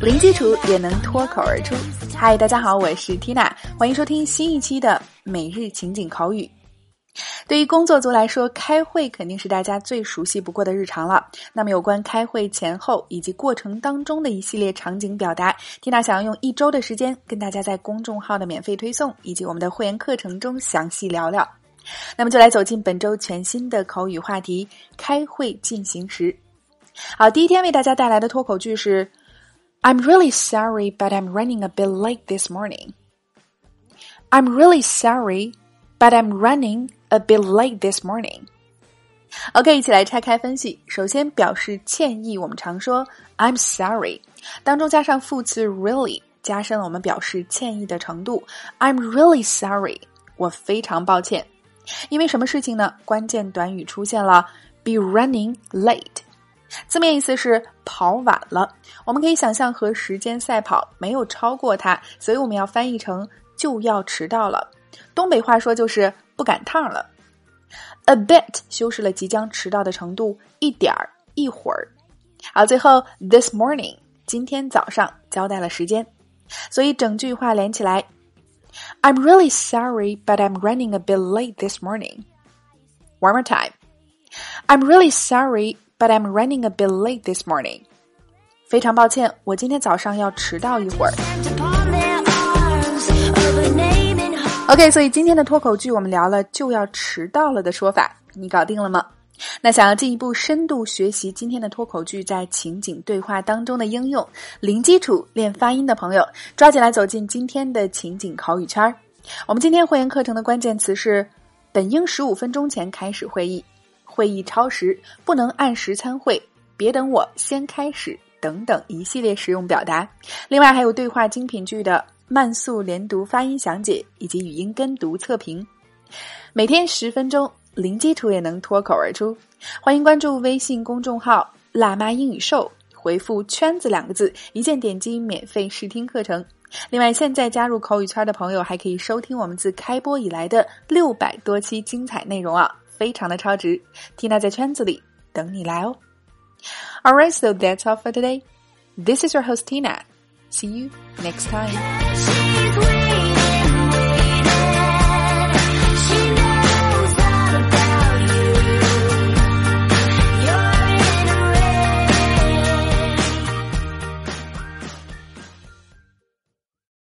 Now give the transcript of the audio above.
零基础也能脱口而出。嗨，大家好，我是 Tina，欢迎收听新一期的每日情景口语。对于工作族来说，开会肯定是大家最熟悉不过的日常了。那么，有关开会前后以及过程当中的一系列场景表达，Tina 想要用一周的时间跟大家在公众号的免费推送以及我们的会员课程中详细聊聊。那么，就来走进本周全新的口语话题——开会进行时。好，第一天为大家带来的脱口句是。I'm really sorry, but I'm running a bit late this morning. I'm really sorry, but I'm running a bit late this morning. OK，一起来拆开分析。首先，表示歉意，我们常说 I'm sorry，当中加上副词 really，加深了我们表示歉意的程度。I'm really sorry，我非常抱歉。因为什么事情呢？关键短语出现了，be running late。字面意思是跑晚了，我们可以想象和时间赛跑，没有超过它，所以我们要翻译成就要迟到了。东北话说就是不赶趟了。A bit 修饰了即将迟到的程度，一点儿，一会儿。好，最后 this morning 今天早上交代了时间，所以整句话连起来。I'm really sorry, but I'm running a bit late this morning. One more time. I'm really sorry. But I'm running a bit late this morning. 非常抱歉，我今天早上要迟到一会儿。 OK，所以今天的脱口剧我们聊了就要迟到了的说法，你搞定了吗？那想要进一步深度学习今天的脱口剧在情景对话当中的应用，零基础练发音的朋友，抓紧来走进今天的情景口语圈儿。我们今天会员课程的关键词是：本应十五分钟前开始会议。会议超时，不能按时参会，别等我先开始，等等一系列实用表达。另外还有对话精品剧的慢速连读发音详解以及语音跟读测评。每天十分钟，零基础也能脱口而出。欢迎关注微信公众号“辣妈英语秀”，回复“圈子”两个字，一键点击免费试听课程。另外，现在加入口语圈的朋友还可以收听我们自开播以来的六百多期精彩内容啊！非常的超值，Tina 在圈子里等你来哦。Alright, so that's all for today. This is your host Tina. See you next time.